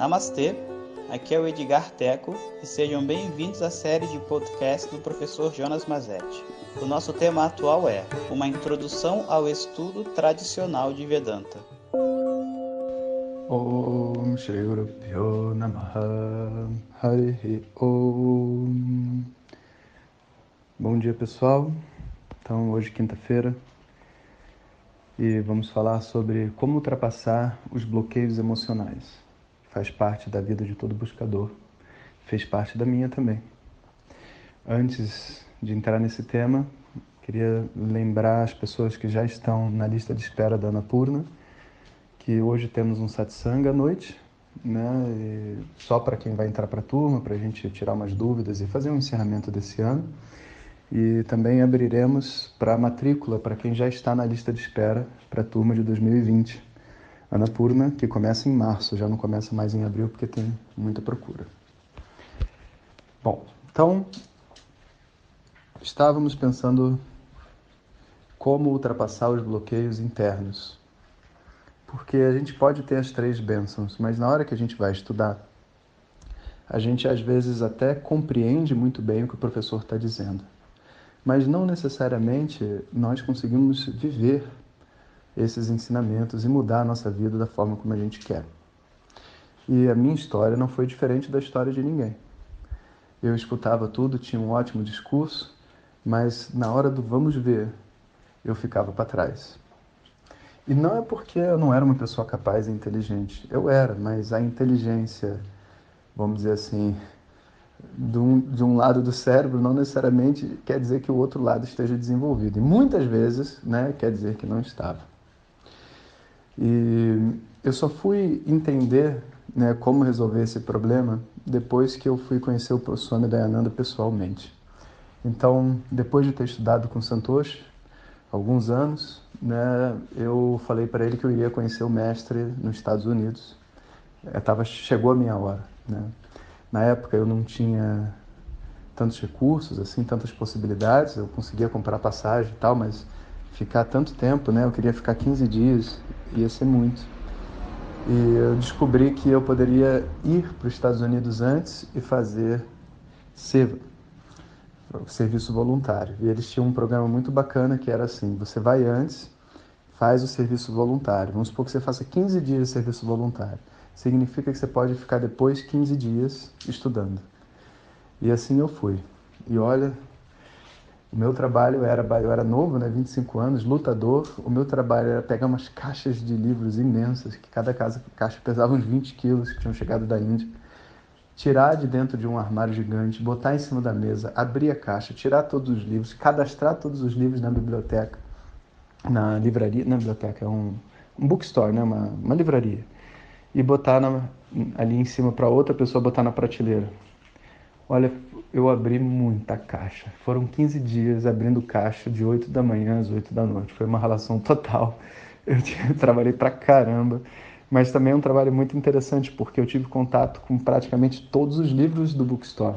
Namastê, aqui é o Edgar Teco e sejam bem-vindos à série de podcast do professor Jonas Mazetti. O nosso tema atual é Uma Introdução ao Estudo Tradicional de Vedanta. Om Shri Guru Namaha Om Bom dia pessoal, então hoje quinta-feira e vamos falar sobre como ultrapassar os bloqueios emocionais. Faz parte da vida de todo buscador, fez parte da minha também. Antes de entrar nesse tema, queria lembrar as pessoas que já estão na lista de espera da Anapurna que hoje temos um satsang à noite, né? E só para quem vai entrar para a turma, para a gente tirar umas dúvidas e fazer um encerramento desse ano. E também abriremos para matrícula para quem já está na lista de espera para a turma de 2020. Anapurna, que começa em março, já não começa mais em abril porque tem muita procura. Bom, então estávamos pensando como ultrapassar os bloqueios internos porque a gente pode ter as três bênçãos, mas na hora que a gente vai estudar, a gente às vezes até compreende muito bem o que o professor está dizendo, mas não necessariamente nós conseguimos viver esses ensinamentos e mudar a nossa vida da forma como a gente quer. E a minha história não foi diferente da história de ninguém. Eu escutava tudo, tinha um ótimo discurso, mas na hora do vamos ver, eu ficava para trás. E não é porque eu não era uma pessoa capaz e inteligente. Eu era, mas a inteligência, vamos dizer assim, de um, de um lado do cérebro não necessariamente quer dizer que o outro lado esteja desenvolvido. E muitas vezes né, quer dizer que não estava. E eu só fui entender né, como resolver esse problema depois que eu fui conhecer o Swami Dayananda pessoalmente. Então, depois de ter estudado com Santoshi, alguns anos, né, eu falei para ele que eu iria conhecer o mestre nos Estados Unidos. Eu é, tava, chegou a minha hora. Né? Na época eu não tinha tantos recursos, assim, tantas possibilidades. Eu conseguia comprar passagem e tal, mas ficar tanto tempo, né? Eu queria ficar 15 dias, ia ser muito. E eu descobri que eu poderia ir para os Estados Unidos antes e fazer seva serviço voluntário. E eles tinham um programa muito bacana que era assim: você vai antes, faz o serviço voluntário. Vamos supor que você faça 15 dias de serviço voluntário. Significa que você pode ficar depois 15 dias estudando. E assim eu fui. E olha, o meu trabalho era, eu era novo, né, 25 anos, lutador. O meu trabalho era pegar umas caixas de livros imensas, que cada casa, caixa pesava uns 20 quilos, que tinham chegado da Índia tirar de dentro de um armário gigante, botar em cima da mesa, abrir a caixa, tirar todos os livros, cadastrar todos os livros na biblioteca, na livraria, na biblioteca, é um, um bookstore, né? uma, uma livraria, e botar na, ali em cima para outra pessoa botar na prateleira. Olha, eu abri muita caixa. Foram 15 dias abrindo caixa de 8 da manhã às 8 da noite. Foi uma relação total. Eu, trabalhei pra caramba. Mas também é um trabalho muito interessante, porque eu tive contato com praticamente todos os livros do bookstore.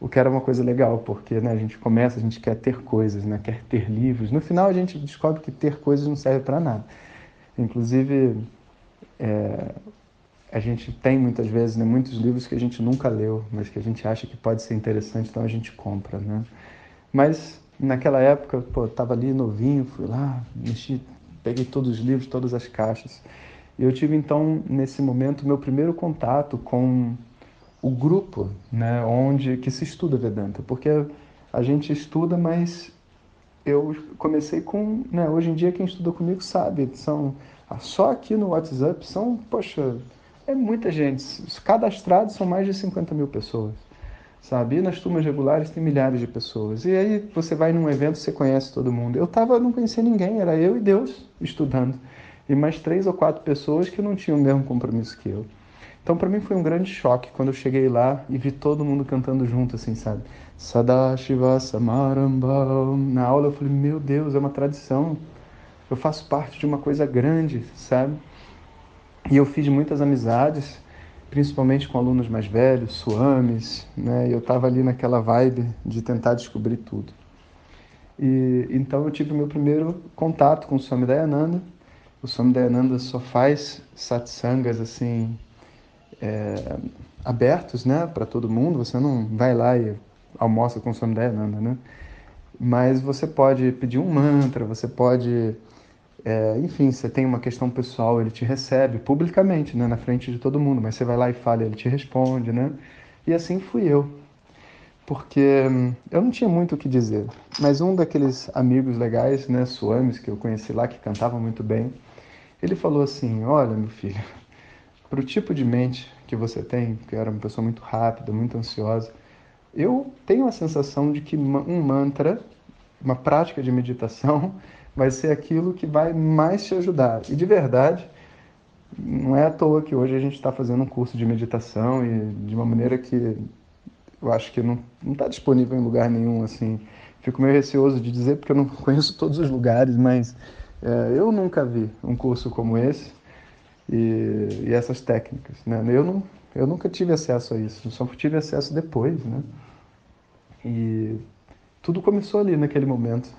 O que era uma coisa legal, porque né, a gente começa, a gente quer ter coisas, né, quer ter livros. No final a gente descobre que ter coisas não serve para nada. Inclusive, é, a gente tem muitas vezes né, muitos livros que a gente nunca leu, mas que a gente acha que pode ser interessante, então a gente compra. Né? Mas naquela época, pô, estava ali novinho, fui lá, mexi, peguei todos os livros, todas as caixas. Eu tive então nesse momento meu primeiro contato com o grupo, né, onde que se estuda Vedanta, porque a gente estuda, mas eu comecei com, né, hoje em dia quem estuda comigo sabe, são só aqui no WhatsApp são, poxa, é muita gente, cadastrados são mais de 50 mil pessoas, sabe? E nas turmas regulares tem milhares de pessoas. E aí você vai num evento, você conhece todo mundo. Eu tava, não conhecia ninguém, era eu e Deus estudando e mais três ou quatro pessoas que não tinham o mesmo compromisso que eu. Então, para mim foi um grande choque quando eu cheguei lá e vi todo mundo cantando junto, assim, sabe? Sadashiva Samarambam. Na aula eu falei, meu Deus, é uma tradição. Eu faço parte de uma coisa grande, sabe? E eu fiz muitas amizades, principalmente com alunos mais velhos, suames, né? Eu estava ali naquela vibe de tentar descobrir tudo. E então eu tive o meu primeiro contato com o Swami Dayananda o Swami Dayananda só faz satsangas assim é, abertos né, para todo mundo, você não vai lá e almoça com Swami Dayananda, né? Mas você pode pedir um mantra, você pode é, enfim, você tem uma questão pessoal, ele te recebe publicamente, né, na frente de todo mundo, mas você vai lá e fala, ele te responde, né? E assim fui eu. Porque hum, eu não tinha muito o que dizer, mas um daqueles amigos legais, né, Suames, que eu conheci lá, que cantava muito bem, ele falou assim: Olha, meu filho, para o tipo de mente que você tem, que era uma pessoa muito rápida, muito ansiosa, eu tenho a sensação de que um mantra, uma prática de meditação, vai ser aquilo que vai mais te ajudar. E de verdade, não é à toa que hoje a gente está fazendo um curso de meditação e de uma maneira que eu acho que não está disponível em lugar nenhum. assim. Fico meio receoso de dizer porque eu não conheço todos os lugares, mas é, eu nunca vi um curso como esse e, e essas técnicas. Né? Eu, não, eu nunca tive acesso a isso, só tive acesso depois. Né? E tudo começou ali naquele momento.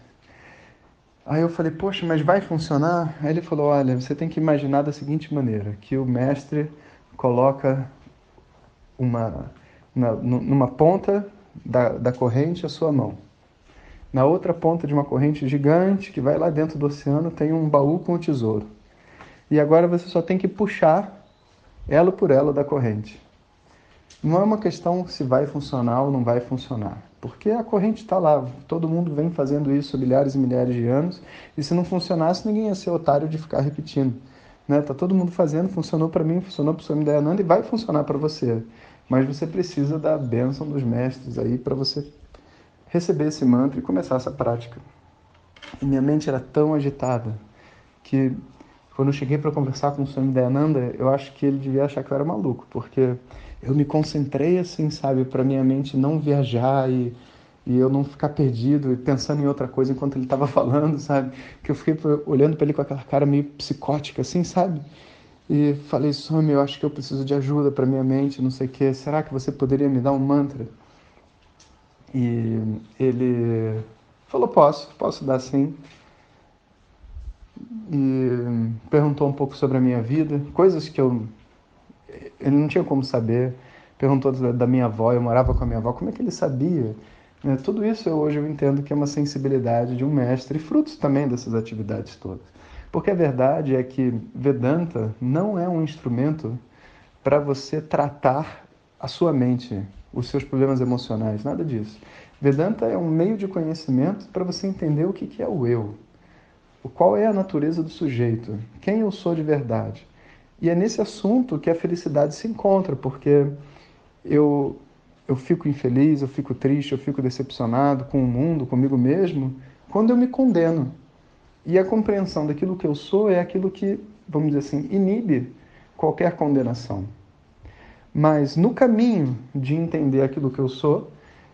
Aí eu falei, poxa, mas vai funcionar? Aí ele falou, olha, você tem que imaginar da seguinte maneira, que o mestre coloca uma, na, numa ponta da, da corrente a sua mão. Na outra ponta de uma corrente gigante que vai lá dentro do oceano tem um baú com o tesouro. E agora você só tem que puxar elo por elo da corrente. Não é uma questão se vai funcionar ou não vai funcionar. Porque a corrente está lá, todo mundo vem fazendo isso há milhares e milhares de anos, e se não funcionasse, ninguém ia ser otário de ficar repetindo. Né? Tá todo mundo fazendo, funcionou para mim, funcionou para o Swami Dayananda e vai funcionar para você. Mas você precisa da bênção dos mestres aí para você receber esse mantra e começar essa prática. E minha mente era tão agitada que quando eu cheguei para conversar com o Swami Dayananda, eu acho que ele devia achar que eu era maluco, porque eu me concentrei assim, sabe, para minha mente não viajar e, e eu não ficar perdido e pensando em outra coisa enquanto ele estava falando, sabe? Que eu fiquei olhando para ele com aquela cara meio psicótica, assim, sabe? E falei, Swami, eu acho que eu preciso de ajuda para minha mente, não sei o quê. Será que você poderia me dar um mantra? E ele falou, posso, posso dar sim. E perguntou um pouco sobre a minha vida, coisas que eu ele não tinha como saber. Perguntou da minha avó, eu morava com a minha avó, como é que ele sabia? Né, tudo isso eu, hoje eu entendo que é uma sensibilidade de um mestre, e frutos também dessas atividades todas. Porque a verdade é que Vedanta não é um instrumento para você tratar a sua mente, os seus problemas emocionais, nada disso. Vedanta é um meio de conhecimento para você entender o que é o eu, qual é a natureza do sujeito, quem eu sou de verdade. E é nesse assunto que a felicidade se encontra, porque eu, eu fico infeliz, eu fico triste, eu fico decepcionado com o mundo, comigo mesmo, quando eu me condeno. E a compreensão daquilo que eu sou é aquilo que, vamos dizer assim, inibe qualquer condenação. Mas no caminho de entender aquilo que eu sou,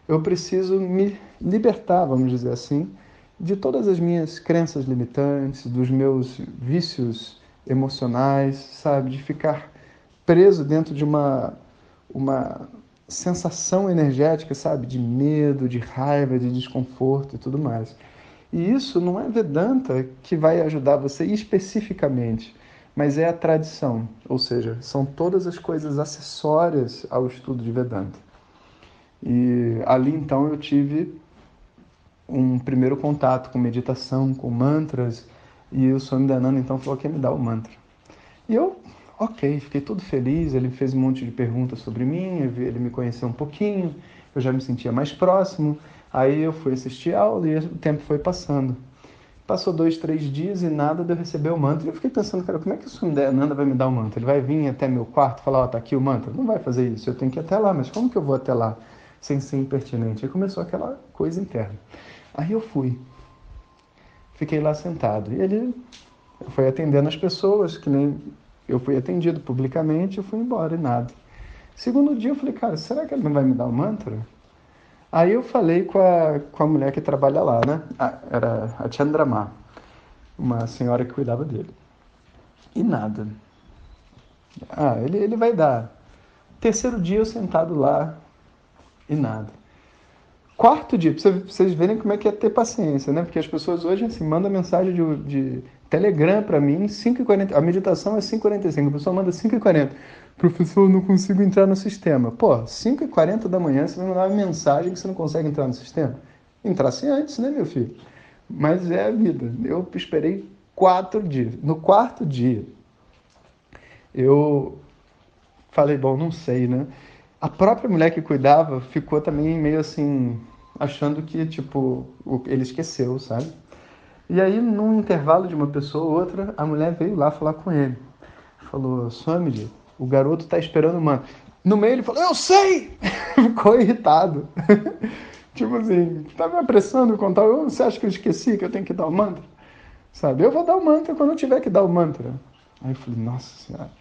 eu preciso me libertar, vamos dizer assim, de todas as minhas crenças limitantes, dos meus vícios emocionais, sabe? De ficar preso dentro de uma, uma sensação energética, sabe? De medo, de raiva, de desconforto e tudo mais. E isso não é Vedanta que vai ajudar você especificamente, mas é a tradição, ou seja, são todas as coisas acessórias ao estudo de Vedanta. E ali então eu tive um primeiro contato com meditação, com mantras, e o Swami Dananda então falou que ia me dar o mantra. E eu, ok, fiquei todo feliz. Ele fez um monte de perguntas sobre mim, ele me conheceu um pouquinho, eu já me sentia mais próximo. Aí eu fui assistir a aula e o tempo foi passando. Passou dois, três dias e nada de eu receber o mantra. E eu fiquei pensando, cara, como é que o Swami Dananda vai me dar o mantra? Ele vai vir até meu quarto e falar, ó, oh, tá aqui o mantra? Não vai fazer isso, eu tenho que ir até lá, mas como que eu vou até lá sem ser impertinente? Aí começou aquela coisa interna. Aí eu fui fiquei lá sentado. E ele foi atendendo as pessoas, que nem eu fui atendido publicamente, eu fui embora e nada. Segundo dia eu falei, cara, será que ele não vai me dar o um mantra? Aí eu falei com a, com a mulher que trabalha lá, né? Ah, era a Chandrama, uma senhora que cuidava dele. E nada. Ah, ele, ele vai dar. Terceiro dia eu sentado lá e nada. Quarto dia, para vocês verem como é que é ter paciência, né? Porque as pessoas hoje, assim, mandam mensagem de, de Telegram para mim, 5h40, a meditação é 5h45, a pessoa manda 5h40. professor, não consigo entrar no sistema. Pô, 5h40 da manhã você vai mandar uma mensagem que você não consegue entrar no sistema. Entrasse antes, né, meu filho? Mas é a vida. Eu esperei quatro dias. No quarto dia, eu falei, bom, não sei, né? A própria mulher que cuidava ficou também meio assim, achando que, tipo, ele esqueceu, sabe? E aí, num intervalo de uma pessoa ou outra, a mulher veio lá falar com ele. Falou, Swamiji, o garoto tá esperando mantra. No meio ele falou, eu sei! Ficou irritado. tipo assim, tá me apressando contar. Você acha que eu esqueci que eu tenho que dar o mantra? Sabe? Eu vou dar o mantra quando eu tiver que dar o mantra. Aí eu falei, nossa senhora.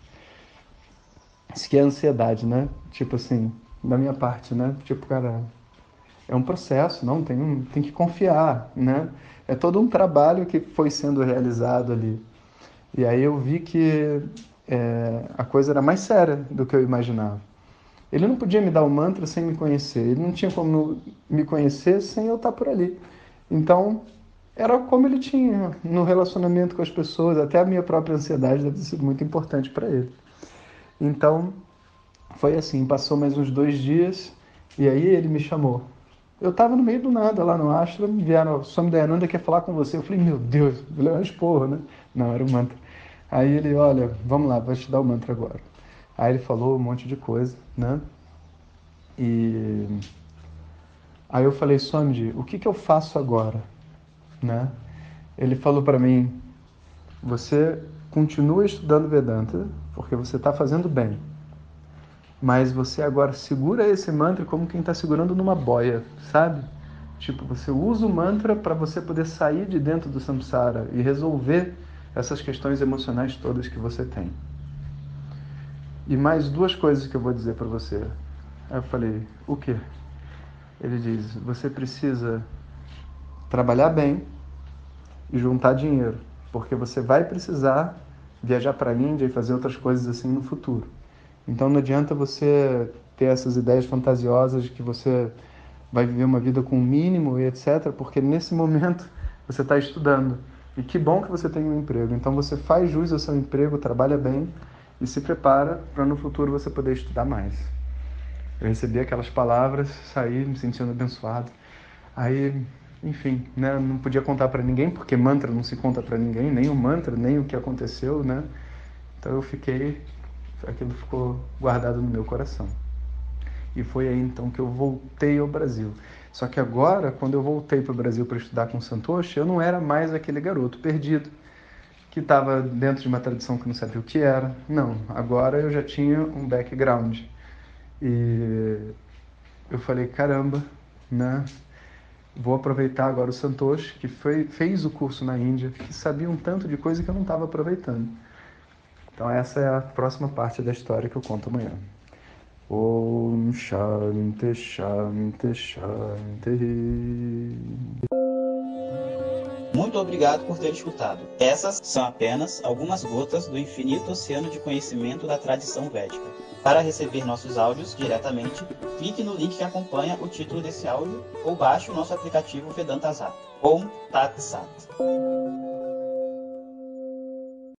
Isso que é ansiedade, né? Tipo assim, da minha parte, né? Tipo, cara, é um processo, não tem, tem que confiar, né? É todo um trabalho que foi sendo realizado ali. E aí eu vi que é, a coisa era mais séria do que eu imaginava. Ele não podia me dar o mantra sem me conhecer, ele não tinha como me conhecer sem eu estar por ali. Então, era como ele tinha no relacionamento com as pessoas, até a minha própria ansiedade deve ter sido muito importante para ele. Então, foi assim, passou mais uns dois dias e aí ele me chamou. Eu estava no meio do nada lá no ashram, me vieram, Swami Dayananda quer falar com você. Eu falei, meu Deus, eu falei, esporro, né? Não, era o mantra. Aí ele, olha, vamos lá, vou te dar o mantra agora. Aí ele falou um monte de coisa, né? E aí eu falei, Swamiji, o que, que eu faço agora? Né? Ele falou para mim, você continua estudando Vedanta, porque você está fazendo bem. Mas você agora segura esse mantra como quem está segurando numa boia, sabe? Tipo, você usa o mantra para você poder sair de dentro do samsara e resolver essas questões emocionais todas que você tem. E mais duas coisas que eu vou dizer para você. Aí eu falei: o quê? Ele diz: você precisa trabalhar bem e juntar dinheiro, porque você vai precisar viajar para a Índia e fazer outras coisas assim no futuro. Então não adianta você ter essas ideias fantasiosas de que você vai viver uma vida com o mínimo e etc, porque nesse momento você está estudando. E que bom que você tem um emprego. Então você faz jus ao seu emprego, trabalha bem e se prepara para no futuro você poder estudar mais. Eu recebi aquelas palavras, saí me sentindo abençoado. Aí, enfim, né, não podia contar para ninguém, porque mantra não se conta para ninguém, nem o mantra, nem o que aconteceu, né? Então eu fiquei, aquilo ficou guardado no meu coração. E foi aí então que eu voltei ao Brasil. Só que agora, quando eu voltei para o Brasil para estudar com Santoshi, eu não era mais aquele garoto perdido que estava dentro de uma tradição que não sabia o que era. Não, agora eu já tinha um background. E eu falei, caramba, né? Vou aproveitar agora o Santoshi, que foi, fez o curso na Índia, que sabia um tanto de coisa que eu não estava aproveitando. Então essa é a próxima parte da história que eu conto amanhã. Om Shanti Shanti Shanti. Muito obrigado por ter escutado. Essas são apenas algumas gotas do infinito oceano de conhecimento da tradição védica. Para receber nossos áudios diretamente, clique no link que acompanha o título desse áudio ou baixe o nosso aplicativo Vedanta Zat. Om Tat Sat.